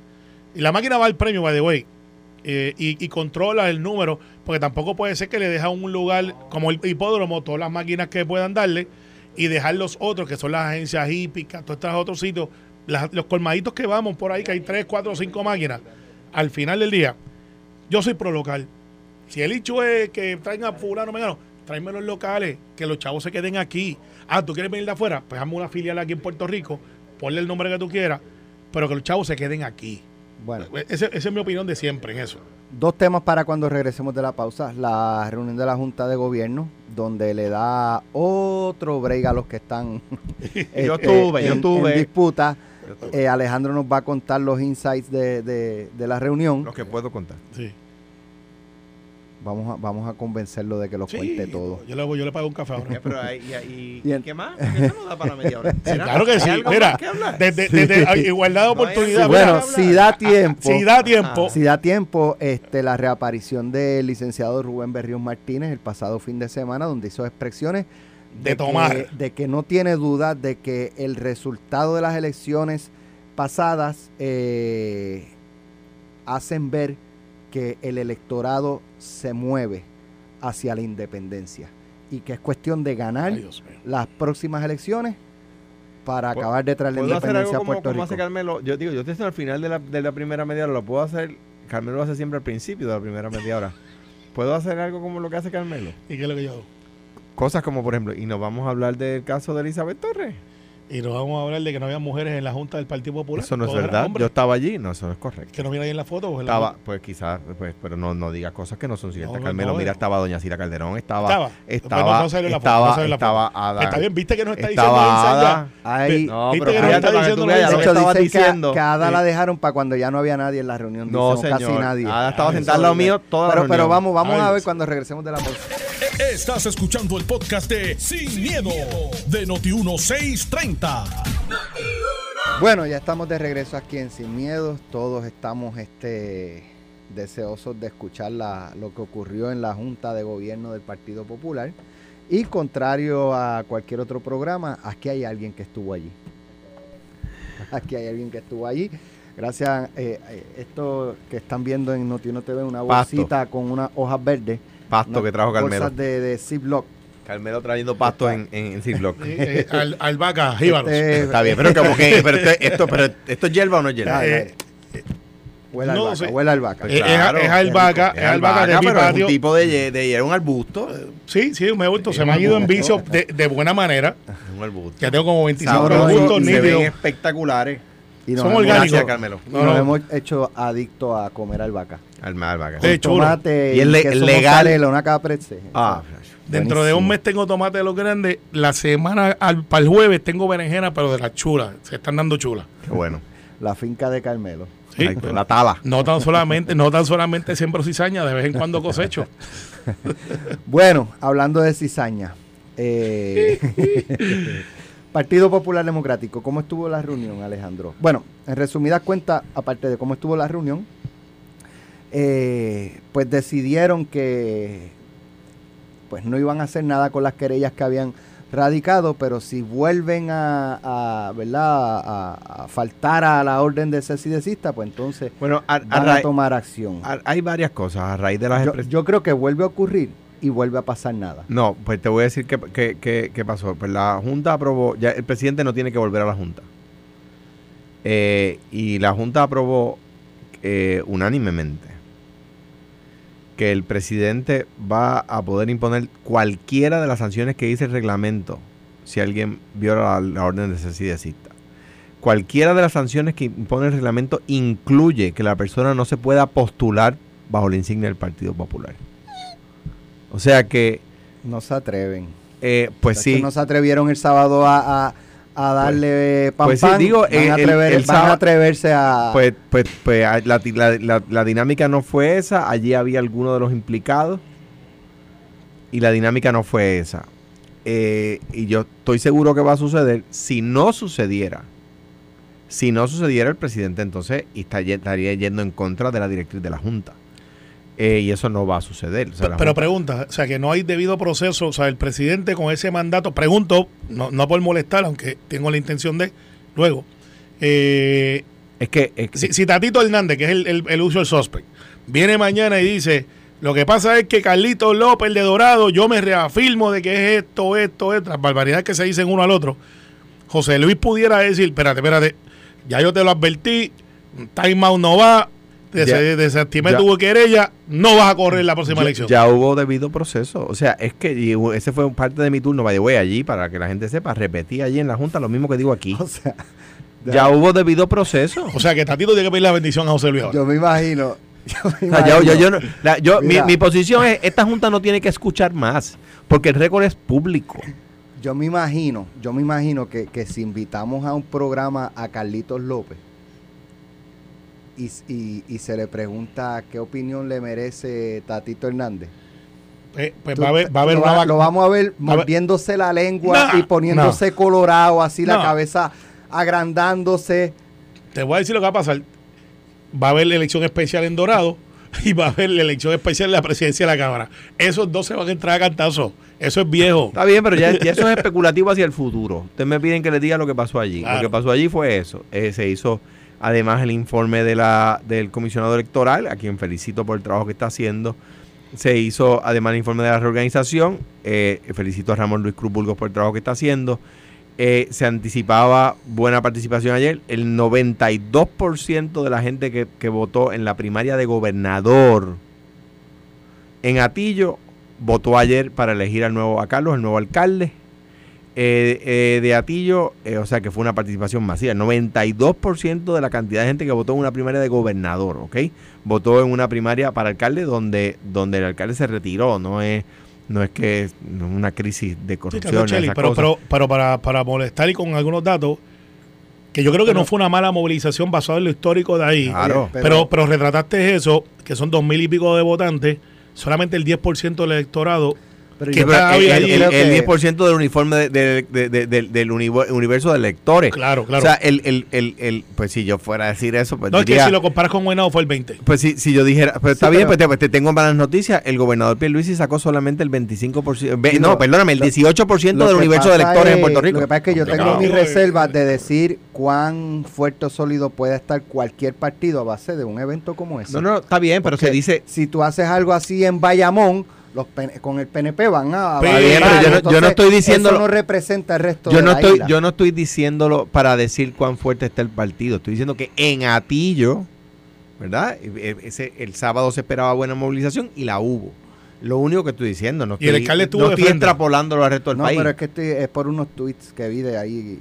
Y la máquina va al premio, by the way, eh, y, controla el número, porque tampoco puede ser que le deja un lugar como el hipódromo, todas las máquinas que puedan darle, y dejar los otros, que son las agencias hípicas, todos estos otros sitios, los colmaditos que vamos por ahí, que hay tres, cuatro o cinco máquinas, al final del día, yo soy pro local. Si el hecho es que traigan a fulano, mengano, tráeme los locales, que los chavos se queden aquí. Ah, ¿tú quieres venir de afuera? Pues hazme una filial aquí en Puerto Rico, ponle el nombre que tú quieras, pero que los chavos se queden aquí. Bueno, Ese- esa es mi opinión de siempre en eso. dos temas para cuando regresemos de la pausa. La reunión de la Junta de Gobierno, donde le da otro break a los que están Yo estuve, yo en- disputa. Eh, Alejandro nos va a contar los insights de, de- de la reunión. Lo que puedo contar. Sí. Vamos a, vamos a convencerlo de que lo Sí, cuente todo. Yo le, yo le pago un café ahora. Ya, pero y, y- Y ¿Qué más? Porque eso no da para media hora. Sí, claro que ¿Hay sí. Mira, desde, desde- a- igualdad de No oportunidad. Bueno, si da tiempo, si da tiempo, si da tiempo, este, la reaparición del licenciado Rubén Berrión Martínez el pasado fin de semana, donde hizo expresiones De tomar. Que, de que no tiene duda de que el resultado de las elecciones pasadas eh, hacen ver que el electorado se mueve hacia la independencia y que es cuestión de ganar Ay, las próximas elecciones para ¿Puedo- acabar de traer la ¿Puedo hacer algo independencia a como, Puerto como hace Rico. Carmelo? Yo digo, yo estoy al final de la, de la primera media hora, lo puedo hacer. Carmelo lo hace siempre al principio de la primera media hora. ¿Puedo hacer algo como lo que hace Carmelo? ¿Y qué es lo que yo hago? cosas como, por ejemplo, y nos vamos a hablar del caso de Elizabeth Torres. Y nos vamos a hablar de que no había mujeres en la Junta del Partido Popular. Eso no es verdad. Yo estaba allí. No, eso no es correcto. Que no mira ahí en la foto. pues, Estaba, pues quizás, pues, pero no, no digas cosas que no son ciertas. No, no, Carmelo, no, mira, eh. estaba doña Cira Calderón, estaba, Estaba. estaba, estaba. Ada. Está bien, viste que nos está estaba diciendo Ada. Ahí, No, ¿Viste pero que nos está diciendo que Ada Sí. la dejaron para cuando ya no había nadie en la reunión. No, dicen, o casi señor. nadie. Ada estaba Ay, sentada al lado mío toda la pero, pero reunión. vamos, vamos Ay, a ver cuando regresemos de la pausa. Estás escuchando el podcast de Sin, miedo, de Noti1630. Bueno, ya estamos de regreso aquí en Sin Miedos. Todos estamos este, deseosos de escuchar la- lo que ocurrió en la Junta de Gobierno del Partido Popular. Y contrario a cualquier otro programa, aquí hay alguien que estuvo allí. Aquí hay alguien que estuvo allí. Gracias, eh, eh, esto que están viendo en Noti1 TV, una Pasto. bolsita con unas hojas verdes. Pasto que trajo Carmelo. Bolsas de, de Ziploc. Carmelo trayendo pasto en, en, en Ziploc. Eh, eh, al, albahaca, jíbaros. Este, Está bien, pero como que, pero esto, esto, pero esto es hierba o no es hierba. Eh, Huele no albahaca, sé. huele albahaca. Eh, es- es albahaca, es albahaca de mi pero es un tipo de, de hierba, un arbusto. Sí, sí, me he vuelto. Se me ha ido en vicio de, de buena manera. Es un arbusto. Ya tengo como 25 Sabroso, arbustos y se ven nítidos. espectaculares. Y nos Son orgánicos. Gracias, Carmelo. y No, nos no. hemos hecho adictos a comer albahaca. Alma, albahaca. Sí. Tomate Y es le- legal. mozzarella, una caprese. Ah, Dentro de un mes tengo tomate de los grandes. La semana al, para el jueves tengo berenjena, pero de las chulas. Se están dando chulas. qué bueno. La finca de Carmelo. Sí. Ay, la tala. No tan solamente, no tan solamente siembro cizaña, de vez en cuando cosecho. Bueno, hablando de cizaña. eh, Partido Popular Democrático, ¿cómo estuvo la reunión, Alejandro? Bueno, en resumidas cuentas, aparte de cómo estuvo la reunión, eh, pues decidieron que pues no iban a hacer nada con las querellas que habían radicado, pero si vuelven a, a, ¿verdad? A, a faltar a la orden de desista, pues entonces Bueno, a- van a tomar acción. hay varias cosas a raíz de las Yo, yo creo que vuelve a ocurrir y vuelve a pasar nada. No, pues te voy a decir qué, qué- qué- qué pasó. Pues la Junta aprobó, ya el presidente no tiene que volver a la Junta. Eh, y la Junta aprobó eh, unánimemente que el presidente va a poder imponer cualquiera de las sanciones que dice el reglamento si alguien viola la, la orden de cese y desista. Cualquiera de las sanciones que impone el reglamento incluye que la persona no se pueda postular bajo la insignia del Partido Popular. O sea que, No se atreven. eh, pues sí, No se atrevieron el sábado a, a- a darle pan pues sí, digo, van, a el- atrever- el van a atreverse a... Pues, pues, pues a- la, la- la- la dinámica no fue esa, allí había alguno de los implicados y la dinámica no fue esa. Eh, y yo estoy seguro que va a suceder. Si no sucediera, si no sucediera, el presidente entonces estaría yendo en contra de la directriz de la Junta. Eh, y eso no va a suceder. O sea, la Pero pregunta, o sea, que no hay debido proceso, o sea, el presidente con ese mandato, pregunto, no, no por molestar, aunque tengo la intención de, luego, eh, es que, es que- si, si Tatito Hernández, que es el, el, el usual suspect, viene mañana y dice, lo que pasa es que Carlito López, el de Dorado, yo me reafirmo de que es esto, esto, esto, las barbaridades que se dicen uno al otro, José Luis pudiera decir, espérate, espérate, ya yo te lo advertí, time out no va, Ya- des- desestimé ya- tu querella, no vas a correr la próxima ya, elección. ya hubo debido proceso. O sea, es que ese fue parte de mi turno, the way, allí, para que la gente sepa, repetí allí en la Junta lo mismo que digo aquí. o sea, Ya hubo debido proceso. O sea que Tatito tiene que pedir la bendición a José Luis ahora. yo me imagino... yo me O sea, yo- la- mi, mi posición es, esta junta no tiene que escuchar más, porque el récord es público. Yo me imagino, yo me imagino que, que si invitamos a un programa a Carlitos López y, y- y se le pregunta qué opinión le merece Tatito Hernández. Eh, pues tú- va a haber, va a haber lo, una lo vamos a ver mordiéndose la lengua y poniéndose colorado, así la cabeza agrandándose. Te voy a decir lo que va a pasar. Va a haber la elección especial en Dorado y va a haber la elección especial en la presidencia de la Cámara. Esos dos se van a entrar a cantazo. Eso es viejo. Está bien, pero ya, ya eso es especulativo hacia el futuro. Ustedes me piden que les diga lo que pasó allí. Claro. Lo que pasó allí fue eso. Eh, se hizo además el informe del comisionado electoral, a quien felicito por el trabajo que está haciendo. Se hizo además el informe de la reorganización. Eh, felicito a Ramón Luis Cruz Burgos por el trabajo que está haciendo. Eh, se anticipaba buena participación ayer. El 92% de la gente que, que votó en la primaria de gobernador en Atillo votó ayer para elegir al nuevo a Carlos, el nuevo alcalde eh, eh, de Atillo, eh, o sea que fue una participación masiva. El 92% de la cantidad de gente que votó en una primaria de gobernador, ¿ok? Votó en una primaria para alcalde donde, donde el alcalde se retiró, no es no es que es una crisis de corrupción. pero, pero, pero, para, para molestar y con algunos datos, que yo creo que no fue una mala movilización basada en lo histórico de ahí. Claro. Pero, pero, retrataste eso, que son dos mil y pico de votantes, solamente el 10% del electorado el, el, 10% del uniforme del universo de lectores. Claro, claro. O sea, el, el, pues si yo fuera a decir eso, pues No, es que si lo comparas con Guaynabo fue el 20. Pues si, si yo dijera, pues está bien, pues, pues te, tengo malas noticias. El gobernador Pierluisi sacó solamente el 25%, no, perdóname, el 18% del universo de lectores en Puerto Rico. Lo que pasa es que yo tengo mis reservas de decir cuán fuerte o sólido puede estar cualquier partido a base de un evento como ese. No, no, está bien, pero se dice... Si tú haces algo así en Bayamón los con el PNP van a yo, no, estoy diciendo eso no representa el resto yo de no la estoy yo no estoy diciéndolo para decir cuán fuerte está el partido. Estoy diciendo que en Atillo verdad e, ese el sábado se esperaba buena movilización y la hubo. Lo único que estoy diciendo no estoy, no estoy extrapolándolo al resto del país. no pero es que estoy, es por unos tweets que vi de ahí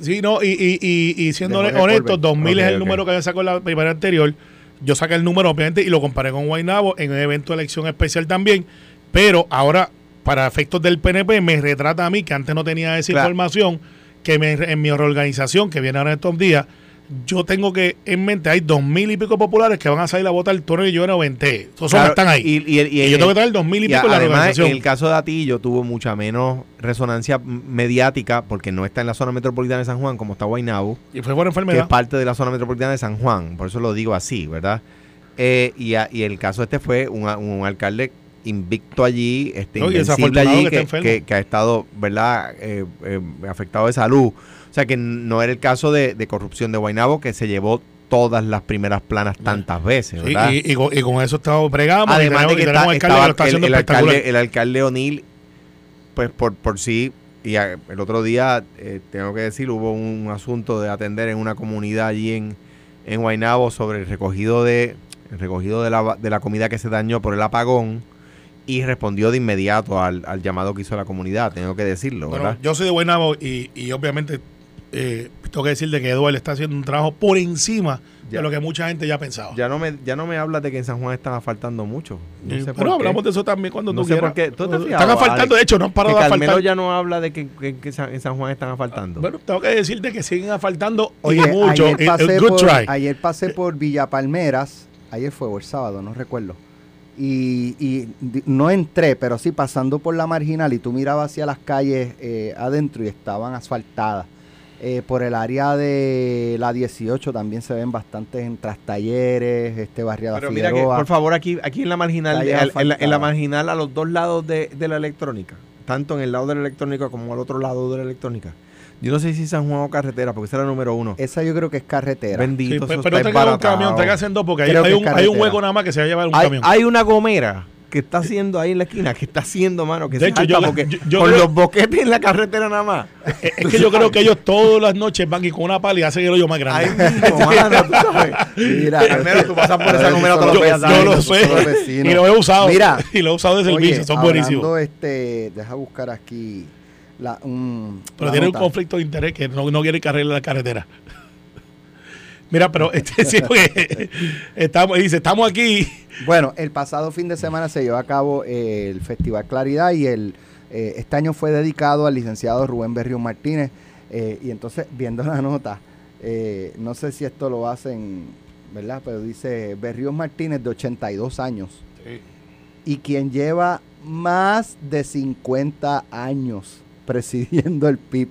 sí no y, y, y, siendo honesto 2000 es el número que había sacado la primera anterior. Yo saqué el número obviamente y lo comparé con Guaynabo en un evento de elección especial también pero ahora, para efectos del PNP, me retrata a mí, que antes no tenía esa información, que en mi reorganización, que viene ahora en estos días, yo tengo que en mente, hay dos mil y pico populares que van a salir a votar el turno y yo no venté. Todos están ahí. Y, yo tengo que traer dos mil y, pico en la organización. En el caso de Atillo tuvo mucha menos resonancia mediática porque no está en la zona metropolitana de San Juan como está Guaynabo. Y fue por enfermedad. Que es parte de la zona metropolitana de San Juan. Por eso lo digo así, ¿verdad? Eh, y, el caso este fue un, un alcalde invicto allí, este, invencible allí, que, que, ha estado, ¿verdad?, eh, eh, afectado de salud. O sea que no era el caso de, corrupción de Guainabo, que se llevó todas las primeras planas tantas veces, ¿verdad? Y, con, eso estamos bregamos. Además de que está, el, alcalde, el alcalde O'Neill, pues por, por sí, y el otro día, eh, tengo que decir, hubo un asunto de atender en una comunidad allí en, en Guaynabo sobre el recogido de el recogido de la, de la comida que se dañó por el apagón y respondió de inmediato al, llamado que hizo la comunidad, tengo que decirlo, ¿verdad? yo soy de Guaynabo y, y obviamente eh, tengo que decirle que Eduardo está haciendo un trabajo por encima de lo que mucha gente ya ha pensado. Ya no me, ya no me hablas de que en San Juan están faltando mucho. No pero hablamos de eso también cuando no tú quieras. están asfaltando, de hecho, no han parado de asfaltar. ya no habla de que, en San Juan están asfaltando. Bueno, tengo que decirte que siguen asfaltando Oye, mucho. Ayer pasé, por, ayer pasé por Villa Palmeras, ayer fue o el sábado, no recuerdo y, no entré, pero sí pasando por la marginal y tú mirabas hacia las calles eh, adentro y estaban asfaltadas. Eh, por el área de la 18 también se ven bastantes en talleres, este barriada Pero mira que, por favor, aquí, aquí en la marginal, en la, marginal a los dos lados de, de la electrónica, tanto en el lado de la electrónica como al otro lado de la electrónica, yo no sé si San Juan o carretera, porque esa era la número uno. Esa yo creo que es carretera. Bendito. pero tenga un camión, tenga dos, porque hay, un, hay, un, hueco nada más que se va a llevar un camión. Hay una gomera que está haciendo ahí en la esquina, que está haciendo, mano, que de hecho, yo, porque con los boquetes en la carretera nada más. Es, que yo creo que ellos todas las noches van y con una pala y hacen el hoyo más grande. Ay, mismo, mano, tú sabes. Mira, primero tú pasas por esa número todos los días. Yo lo sé. Y lo he usado. Mira, y lo he usado de servicio, son buenísimos. Este, deja buscar aquí pero tiene un conflicto de interés que no, no quiere cargar la carretera. Mira, pero este, sí, estamos, dice, estamos aquí. Bueno, el pasado fin de semana se llevó a cabo eh, el Festival Claridad y el eh, este año fue dedicado al licenciado Rubén Berrios Martínez. Eh, y entonces, viendo la nota, no sé si esto lo hacen, ¿verdad? Pero dice Berrios Martínez de 82 años. Y quien lleva más de 50 años presidiendo el PIB.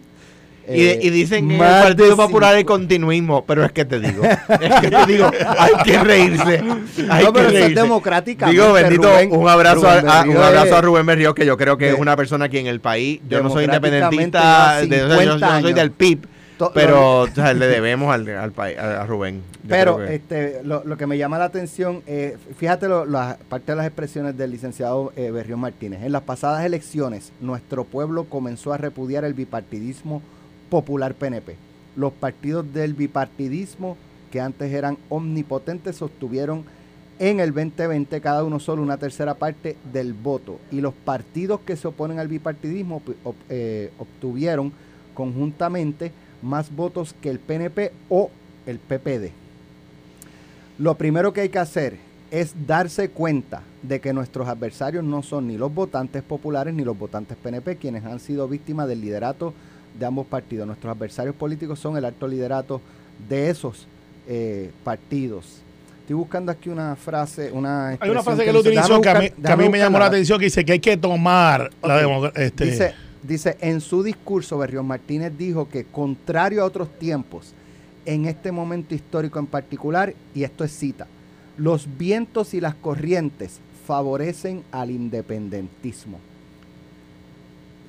y, eh, dicen que el Partido Popular es continuismo, pero es que te digo, es que te digo, hay que reírse. Hay no, pero que reírse. democrática. Digo, bendito, un abrazo, a, un abrazo a Rubén Berrío, que yo creo que es una persona aquí en el país. Yo no soy independentista, de, yo, no soy del PIB pero le debemos al, al, a, Rubén. pero este, lo, lo, que me llama la atención, eh, fíjate lo, la parte de las expresiones del licenciado eh, Berrión Martínez. En las pasadas elecciones, nuestro pueblo comenzó a repudiar el bipartidismo popular PNP. Los partidos del bipartidismo, que antes eran omnipotentes, sostuvieron en el 2020 cada uno solo una tercera parte del voto y los partidos que se oponen al bipartidismo eh, obtuvieron conjuntamente más votos que el PNP o el PPD. Lo primero que hay que hacer es darse cuenta de que nuestros adversarios no son ni los votantes populares ni los votantes PNP quienes han sido víctimas del liderato de ambos partidos. Nuestros adversarios políticos son el alto liderato de esos eh, partidos. Estoy buscando aquí una frase, una Hay una frase que, él utilizó que, a mí, me llamó la atención, que dice que hay que tomar la democracia. Este. Dice, dice, en su discurso, Berrión Martínez dijo que contrario a otros tiempos, en este momento histórico en particular, y esto es cita, los vientos y las corrientes favorecen al independentismo.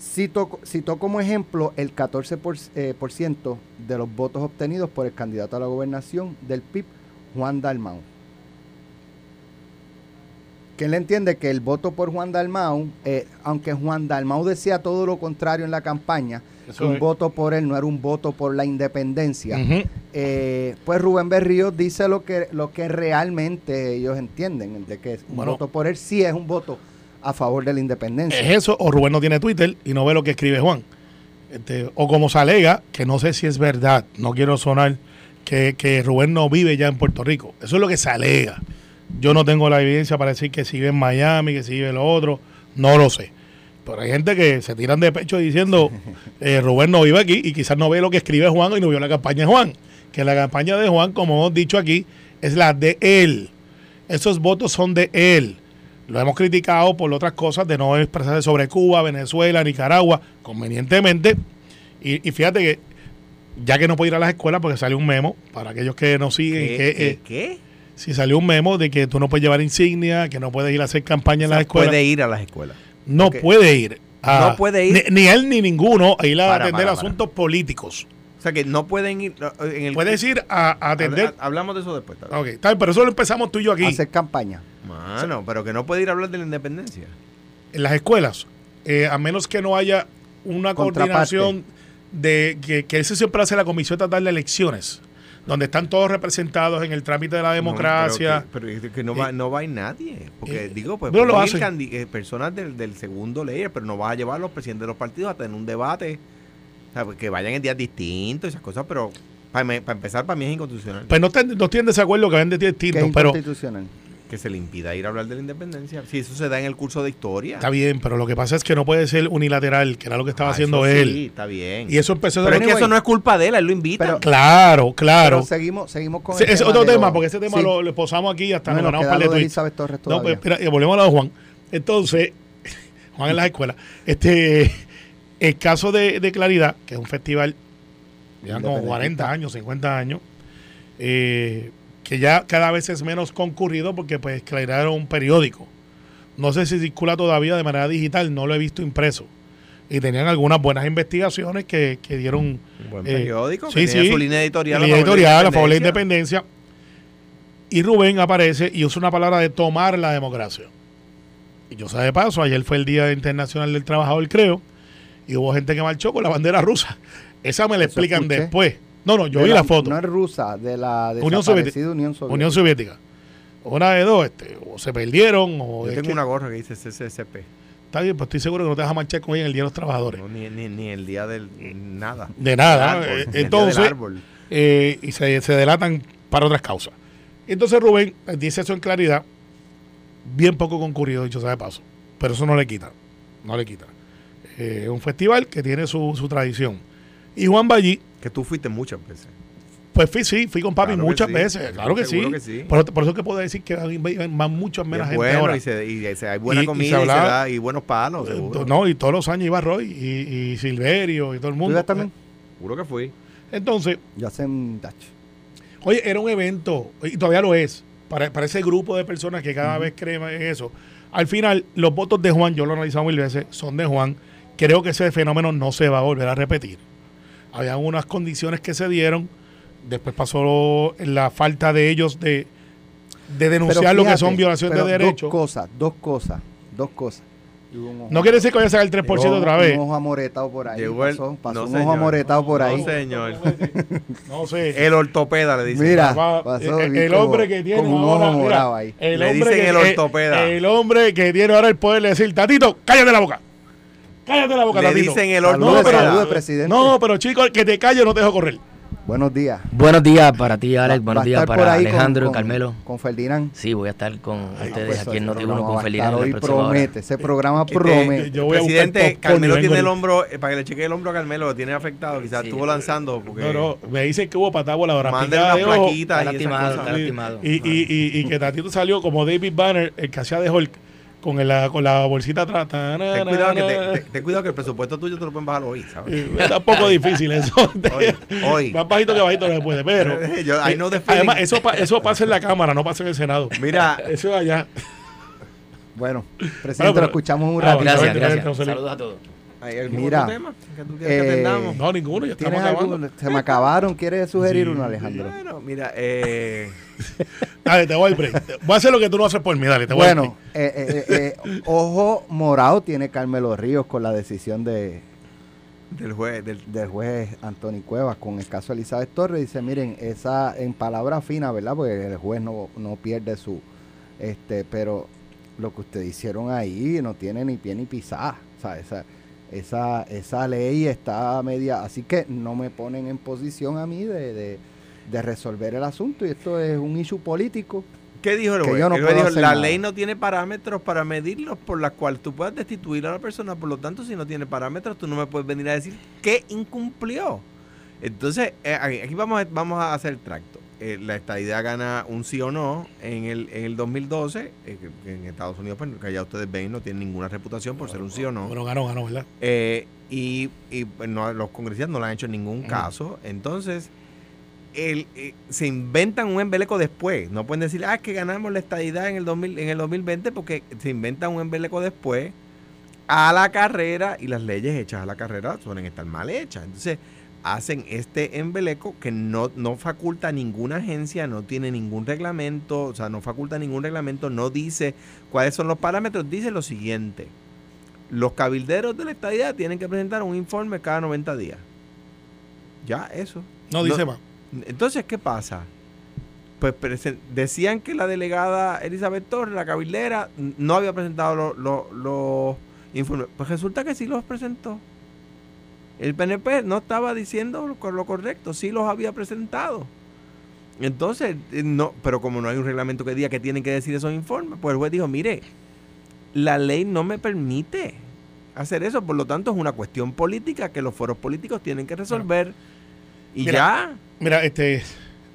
Citó como ejemplo el 14% eh, por, ciento de los votos obtenidos por el candidato a la gobernación del PIB, Juan Dalmau. Que él entiende que el voto por Juan Dalmau, eh, aunque Juan Dalmau decía todo lo contrario en la campaña, un voto por él no era un voto por la independencia, eh, pues Rubén Berrío dice lo que, lo que realmente ellos entienden, de que un voto por él sí es un voto a favor de la independencia. Es eso, o Rubén no tiene Twitter y no ve lo que escribe Juan. Este, o como se alega, que no sé si es verdad, no quiero sonar que, Rubén no vive ya en Puerto Rico. Eso es lo que se alega. Yo no tengo la evidencia para decir que si vive en Miami, que si vive lo otro, no lo sé. Pero hay gente que se tiran de pecho diciendo, eh, Rubén no vive aquí y quizás no ve lo que escribe Juan y no vio la campaña de Juan. Que la campaña de Juan, como hemos dicho aquí, es la de él. Esos votos son de él. Lo hemos criticado por otras cosas de no expresarse sobre Cuba, Venezuela, Nicaragua, convenientemente. Y, y fíjate que ya que no puede ir a las escuelas porque salió un memo para aquellos que nos siguen. ¿Qué? Que, eh, Si salió un memo de que tú no puedes llevar insignia, que no puedes ir a hacer campaña en las escuelas. Puede ir a las escuelas. No puede ir. no puede ir. Ni, él ni ninguno a ir a atender asuntos políticos. O sea que no pueden ir. En el, Puedes ir a, atender. hablamos de eso después. Ok, pero eso lo empezamos tú y yo aquí. hacer campaña. Bueno, pero que no puede ir a hablar de la independencia. En las escuelas, eh, a menos que no haya una coordinación de que, que eso siempre hace la Comisión Estatal de Elecciones, donde están todos representados en el trámite de la democracia. pero, que, no, va, no va a ir nadie. Porque eh, digo, pues, lo eh, personas del, del, segundo layer, pero no vas a llevar a los presidentes de los partidos a tener un debate. Pues, que vayan en días distintos, esas cosas, pero para, empezar, para mí es inconstitucional. Pues no, no estoy en desacuerdo que vayan de días distintos, pero que se le impida ir a hablar de la independencia. Si eso se da en el curso de historia. Está bien, pero lo que pasa es que no puede ser unilateral, que era lo que estaba ah, haciendo él. Sí, está bien. Y eso empezó Pero es que eso no es culpa de él, él lo invita. claro, claro. Pero seguimos, seguimos con Ese es otro tema, porque ese tema lo, posamos aquí hasta no, nos para de Elizabeth Torres No, pues espera, volvemos a lo de Juan. Entonces, Juan en la escuela. Este, el caso de, de Claridad, que es un festival, ya como 40 años, 50 años, eh, que ya cada vez es menos concurrido porque pues era un periódico. No sé si circula todavía de manera digital, no lo he visto impreso. Y tenían algunas buenas investigaciones que, dieron... Un buen eh, periódico, sí, sí, su línea editorial, línea editorial a favor de la independencia. Y Rubén aparece y usa una palabra de tomar la democracia. Y yo sé de paso, ayer fue el Día Internacional del Trabajador, creo, y hubo gente que marchó con la bandera rusa. Esa me la explican después. No, no, yo vi la, foto. No es rusa, de la Unión Soviética. Unión Soviética. Una de dos, este, o se perdieron o... Yo tengo una gorra que dice CCCP. Está bien, pues estoy seguro que no te vas a marchar con ella en el Día de los Trabajadores. ni, ni, el día del... nada. De nada. Eh, entonces, eh, y se, se delatan para otras causas. Entonces Rubén eh, dice eso en claridad, bien poco concurrido, dicho sea de paso. Pero eso no le quita, no le quita. Es un festival que tiene su, su tradición. Y Juan Ballí que tú fuiste muchas veces. Pues fui, sí, fui con papi muchas veces, claro que sí. Por, eso que puedo decir que van muchas menos gente ahora. Y, se, y hay buena comida y, buenos palos. Eh, no, y todos los años iba Roy y, Silverio y todo el mundo. ¿Tú también? Seguro que fui. Entonces. Ya hacen Dutch. Oye, era un evento, y todavía lo es, para, para ese grupo de personas que cada vez creen en eso. Al final, los votos de Juan, yo lo he analizado mil veces, son de Juan. Creo que ese fenómeno no se va a volver a repetir había unas condiciones que se dieron, después pasó la falta de ellos de, de denunciar lo que son violaciones de derechos. Dos cosas, dos cosas, dos cosas. No quiere decir que vaya a sacar el 3% otra vez. Un ojo amoretado por ahí. El- pasó pasó no, un señor. ojo amoretado por ahí. No, señor. No sé. El ortopeda le dice. Mira, pasó, el, hombre que tiene como un ahora, ojo mira, morado ahí. el Le hombre dicen que, el eh, el hombre que tiene ahora el poder de decir, Tatito, cállate la boca. Cállate la boca, Le Tatito. dicen el No, pero- presidente. No, pero chicos, que te calles no te dejo correr. Buenos días. Buenos días para ti, Alex. va Buenos a días estar por para ahí con- Alejandro con, y Carmelo. Con Ferdinand. Sí, voy a estar con Ay, ustedes pues, aquí en ese Noti1 programa va con a Ferdinand en Hoy el hora. promete, ese programa Este, promete. Yo voy a buscar Presidente, popcorn y Carmelo vengo tiene el ahorita. hombro, eh, para que le chequee el hombro a Carmelo, lo tiene afectado, quizás Sí. estuvo lanzando. Porque No, no, me dicen que hubo patada voladora. Mándale picada una de ojo, plaquita Está y esas lastimado, cosas. está lastimado. Y, y, y, y que Tatito salió como David Banner, el que hacía de Hulk, con, el- con la bolsita atrás. Ten cuidado, que te, te- ten cuidado que el presupuesto tuyo te lo pueden bajar hoy, ¿sabes? Está un poco difícil eso. Hoy, hoy. Más bajito que bajito no se puede, pero. Yo- I know the eh, además, eso, eso pasa en la Cámara, no pasa en el Senado. Mira, Eso es allá. Bueno, presidente, Bueno, pero- lo escuchamos un Ah, ratito. Gracias, gracias. Saludos a todos. ¿Hay algún Mira, otro tema que tú quieras que eh, atendamos? No, ninguno, ya estamos ¿Tienes acabando. algún? Se me acabaron. ¿Quieres sugerir Sí. uno, Alejandro? Bueno, mira, eh, Dale, te voy al break. Voy a hacer lo que tú no haces por mí, dale, te voy al Bueno, eh, eh, eh, eh, ojo morado tiene Carmelo Ríos con la decisión de, del juez, del, del juez Anthony Cuevas con el caso de Elizabeth Torres. Dice, miren, esa en palabra fina, ¿verdad? Porque el juez no, no pierde su... este Pero lo que ustedes hicieron ahí no tiene ni pie ni pisada. O sea, esa, esa, esa ley está media... Así que no me ponen en posición a mí de, de, de resolver el asunto. Y esto es un issue político. ¿Qué dijo el juez? no la nada". ley no tiene parámetros para medirlos por las cuales tú puedas destituir a la persona, por lo tanto, si no tiene parámetros, tú no me puedes venir a decir que incumplió. Entonces, eh, aquí vamos a, vamos a hacer el tracto. Eh, la estadidad gana un sí o no en el, en el 2012, eh, que- en Estados Unidos, pues, que ya ustedes ven, no tiene ninguna reputación por ser un sí o no. Bueno, ganó, ganó, ¿verdad? Eh, y y, pues, no, los congresistas no le han hecho ningún Ujú. caso. Entonces, el, eh, se inventan un embeleco después. No pueden decir, ah, es que ganamos la estadidad en el, 2000, en el 2020 porque se inventan un embeleco después a la carrera y las leyes hechas a la carrera suelen estar mal hechas. Entonces, hacen este embeleco que no, no faculta ninguna agencia, no tiene ningún reglamento, o sea, no faculta ningún reglamento, no dice cuáles son los parámetros, dice lo siguiente. Los cabilderos de la estadidad tienen que presentar un informe cada 90 días. Ya, eso. No dice más. Entonces, ¿qué pasa? Pues decían que la delegada Elizabeth Torres, la cabildera, no había presentado lo- lo- los informes. Pues resulta que sí los presentó. El PNP no estaba diciendo lo, cor- lo correcto, sí los había presentado. Entonces, eh, no, pero como no hay un reglamento que diga que tienen que decir esos informes, pues el juez dijo, mire, la ley no me permite hacer eso, por lo tanto es una cuestión política que los foros políticos tienen que resolver. Y Mira, ya. Mira, este,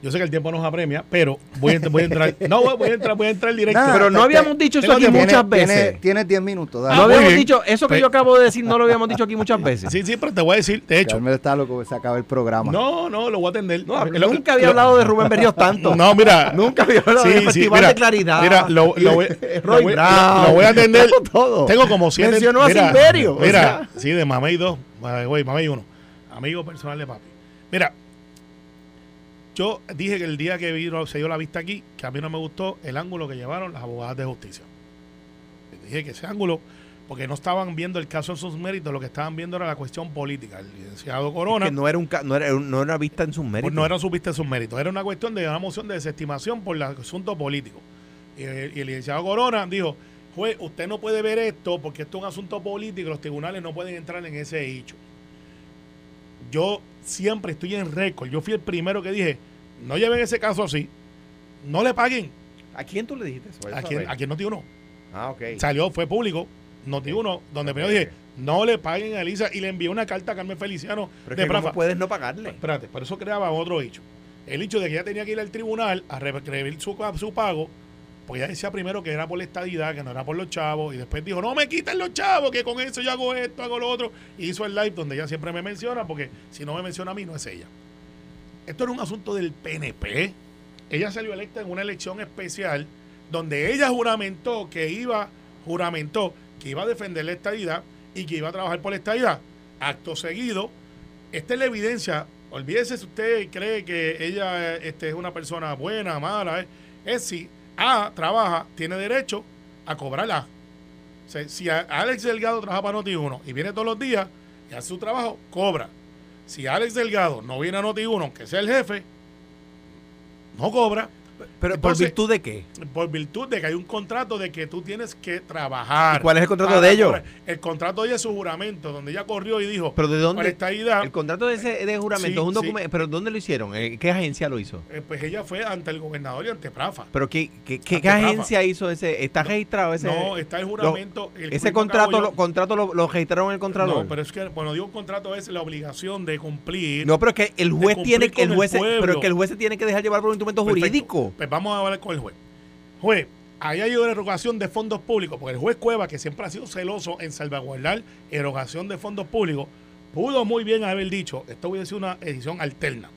yo sé que el tiempo nos apremia, pero voy a, voy a entrar. No, voy- a entrar, voy a entrar directo. Nada, Pero no te- habíamos dicho eso aquí tiempo. muchas veces. tiene- Tienes 10 minutos. dale. no Ah, habíamos bien. dicho, eso que Pe- yo acabo de decir, no lo habíamos dicho aquí muchas veces. Sí, sí, pero te voy a decir, de hecho. Carmelo está loco que se acaba el programa. No, no, lo voy a atender. No, Lo- nunca había lo- hablado de Rubén Berríos tanto. No, mira. Nunca había hablado del Festival mira, de Claridad. Mira, lo, lo voy, Roy voy- Brown. lo voy a atender. Todo. Tengo como siete. Mencionó a mira, Silverio, o Mira, sea. sí, de Mamey 2. Güey, Mamey 1. Amigo personal de papi. Mira, yo dije que el día que vino, se dio la vista aquí, que a mí no me gustó el ángulo que llevaron las abogadas de justicia. Dije que ese ángulo, porque no estaban viendo el caso en sus méritos, lo que estaban viendo era la cuestión política. El licenciado Corona. Que no era un ca- no era, no era vista en sus méritos. Pues no era supiste sus méritos, era una cuestión de una moción de desestimación por el asunto político. Y el, y el licenciado Corona dijo, juez, usted no puede ver esto porque esto es un asunto político los tribunales no pueden entrar en ese hecho. Yo siempre estoy en récord, yo fui el primero que dije, no lleven ese caso así, no le paguen. ¿A quién tú le dijiste eso? Eso A saber. a quien no uno. Ah, ok. Salió, fue público, Noti uno, donde primero dije, no le paguen a Elisa y le envié una carta a Carmen Feliciano Pero es de que ¿cómo Prafa. puedes no pagarle? Espérate, por eso creaba otro hecho. El hecho de que ella tenía que ir al tribunal a reescribir su, su pago, porque ella decía primero que era por la estadidad, que no era por los chavos, y después dijo, no me quiten los chavos, que con eso yo hago esto, hago lo otro. Y hizo el live donde ella siempre me menciona, porque si no me menciona a mí, no es ella. Esto era un asunto del PNP. Ella salió electa en una elección especial donde ella juramentó que iba, juramentó que iba a defender la estadidad y que iba a trabajar por la estadidad. Acto seguido, esta es la evidencia. Olvídese si usted cree que ella este, es una persona buena, mala. eh. Es si A trabaja, tiene derecho a cobrar A. Si Alex Delgado trabaja para Noti1 y viene todos los días y hace su trabajo, cobra. Si Alex Delgado no viene a Noti1, aunque sea el jefe, no cobra. Pero Entonces- ¿por virtud de qué? Por virtud de que hay un contrato de que tú tienes que trabajar. ¿Y cuál es el contrato de ellos? El contrato de ella es su juramento, donde ella corrió y dijo, ¿Pero de dónde? esta ida, El contrato de ese de juramento Sí, es un sí. documento. ¿Pero dónde lo hicieron? ¿En ¿Qué agencia lo hizo? eh, pues ella fue ante el gobernador y ante Prafa. ¿Pero qué, qué, qué- agencia hizo ese? ¿Está registrado ese? no, está el juramento. el ese contrato, lo, contrato lo, lo registraron en el Contralor. No, pero es que, bueno, digo un contrato es la obligación de cumplir. No, pero es que el juez tiene con el juez, pero es que el juez se tiene que dejar llevar por un instrumento Perfecto. jurídico. Pues vamos a hablar con el juez. Juez, ahí hay una erogación de fondos públicos, porque el juez Cueva, que siempre ha sido celoso en salvaguardar erogación de fondos públicos, pudo muy bien haber dicho, esto a decir una edición alterna.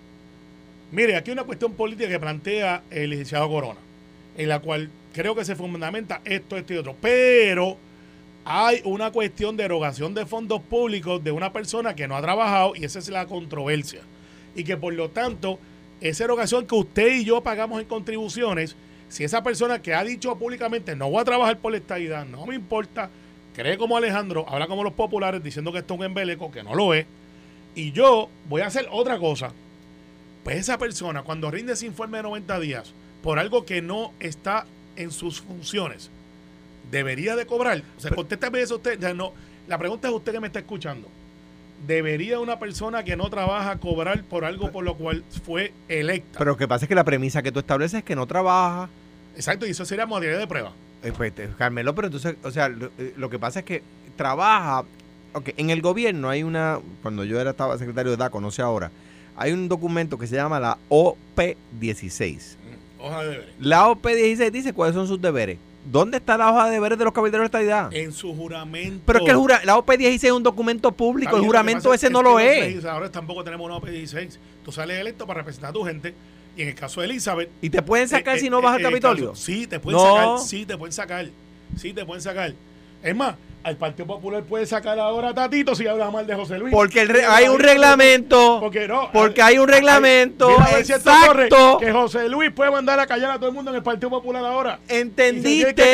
Mire, aquí hay una cuestión política que plantea el licenciado Corona, en la cual creo que se fundamenta esto, esto y otro, pero hay una cuestión de erogación de fondos públicos de una persona que no ha trabajado y esa es la controversia. Y que por lo tanto, esa erogación que usted y yo pagamos en contribuciones, si esa persona que ha dicho públicamente no voy a trabajar por la estadidad, no me importa, cree como Alejandro, habla como los populares diciendo que esto es un embeleco, que no lo es, y yo voy a hacer otra cosa, pues esa persona cuando rinde ese informe de 90 días por algo que no está en sus funciones, debería de cobrar. O sea, contéstame eso usted. ya no, la pregunta es usted que me está escuchando. ¿Debería una persona que no trabaja cobrar por algo por lo cual fue electa? Pero lo que pasa es que la premisa que tú estableces es que no trabaja. Exacto, y eso sería modalidad de prueba. Eh, pues, Carmelo, pero entonces, o sea, lo, eh, lo que pasa es que trabaja. Ok, en el gobierno hay una. Cuando yo era estaba secretario de DACO, no sé ahora. Hay un documento que se llama la OP16. Hoja de deberes. La OP16 dice cuáles son sus deberes. ¿Dónde está la hoja de deberes de los caballeros de estadidad? En su juramento. Pero es que el jura- la OP16 es un documento público, el juramento ese es no lo los es. legisladores tampoco tenemos una OP16. Tú sales electo para representar a tu gente. Y en el caso de Elizabeth. ¿Y te pueden sacar eh, si eh, no vas eh, al en el Capitolio? caso- sí, te pueden No. sacar. Sí, te pueden sacar. Sí, te pueden sacar. Es más, al Partido Popular puede sacar ahora a Tatito si habla mal de José Luis. Porque el hay un reglamento. Porque no. Porque hay un reglamento. Mira a ver si esto corre, Exacto. que José Luis puede mandar a callar a todo el mundo en el Partido Popular ahora. Entendiste,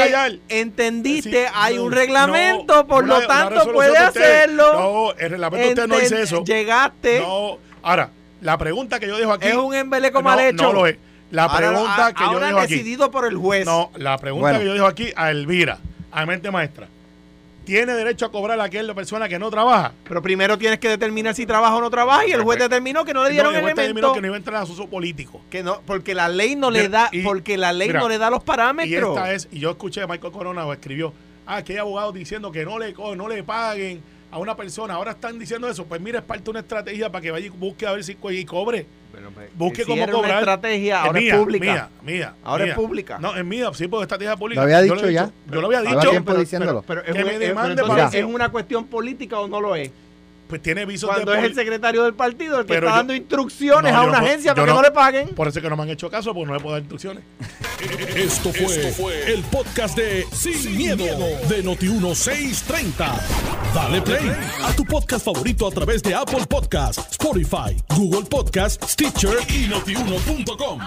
entendiste, Sí, hay no, un reglamento, no, por una- lo tanto puede hacerlo. No, el reglamento usted no dice eso. Llegaste, No. Ahora, la pregunta que yo dejo aquí. es un embeleco no, mal hecho. No lo es. La pregunta que yo ahora dejo aquí. decidido por el juez. No, la pregunta Bueno. que yo dejo aquí a Elvira, a mente maestra. ¿Tiene derecho a cobrar a aquella persona que no trabaja? Pero primero tienes que determinar si trabaja o no trabaja y el juez determinó que no le dieron No, el juez determinó elementos. que no iba a entrar a uso político. Que no, porque la ley no le da, y- porque la ley mira, no le da los Y parámetros. esta es, y yo escuché a Michael Corona o escribió, ah, que hay abogados diciendo que no le, no le paguen a una persona. Ahora están diciendo eso. Pues mira, es parte de una estrategia para que vaya y busque a ver si y cobre. Pues, Busque si cómo era una cobrar. estrategia, ahora es, mía, pública. Mía, mía. Ahora mía. es pública. No, es mía, sí, porque estrategia pública. Lo había Yo dicho ya. dicho, Yo lo había dicho. tiempo diciéndolo. Pero es, Que un- me es- demande pero para entonces. ¿es una cuestión política o no lo es? Pues tiene visos Cuando de es el secretario del partido el que Pero está yo- dando instrucciones No, a una no- agencia para que no- no le paguen. Por eso es que no me han hecho caso, porque no le puedo dar instrucciones. Esto fue, el podcast de Sin, miedo, de Noti1630. Dale play a tu podcast favorito a través de Apple Podcasts, Spotify, Google Podcasts, Stitcher y notiuno.com.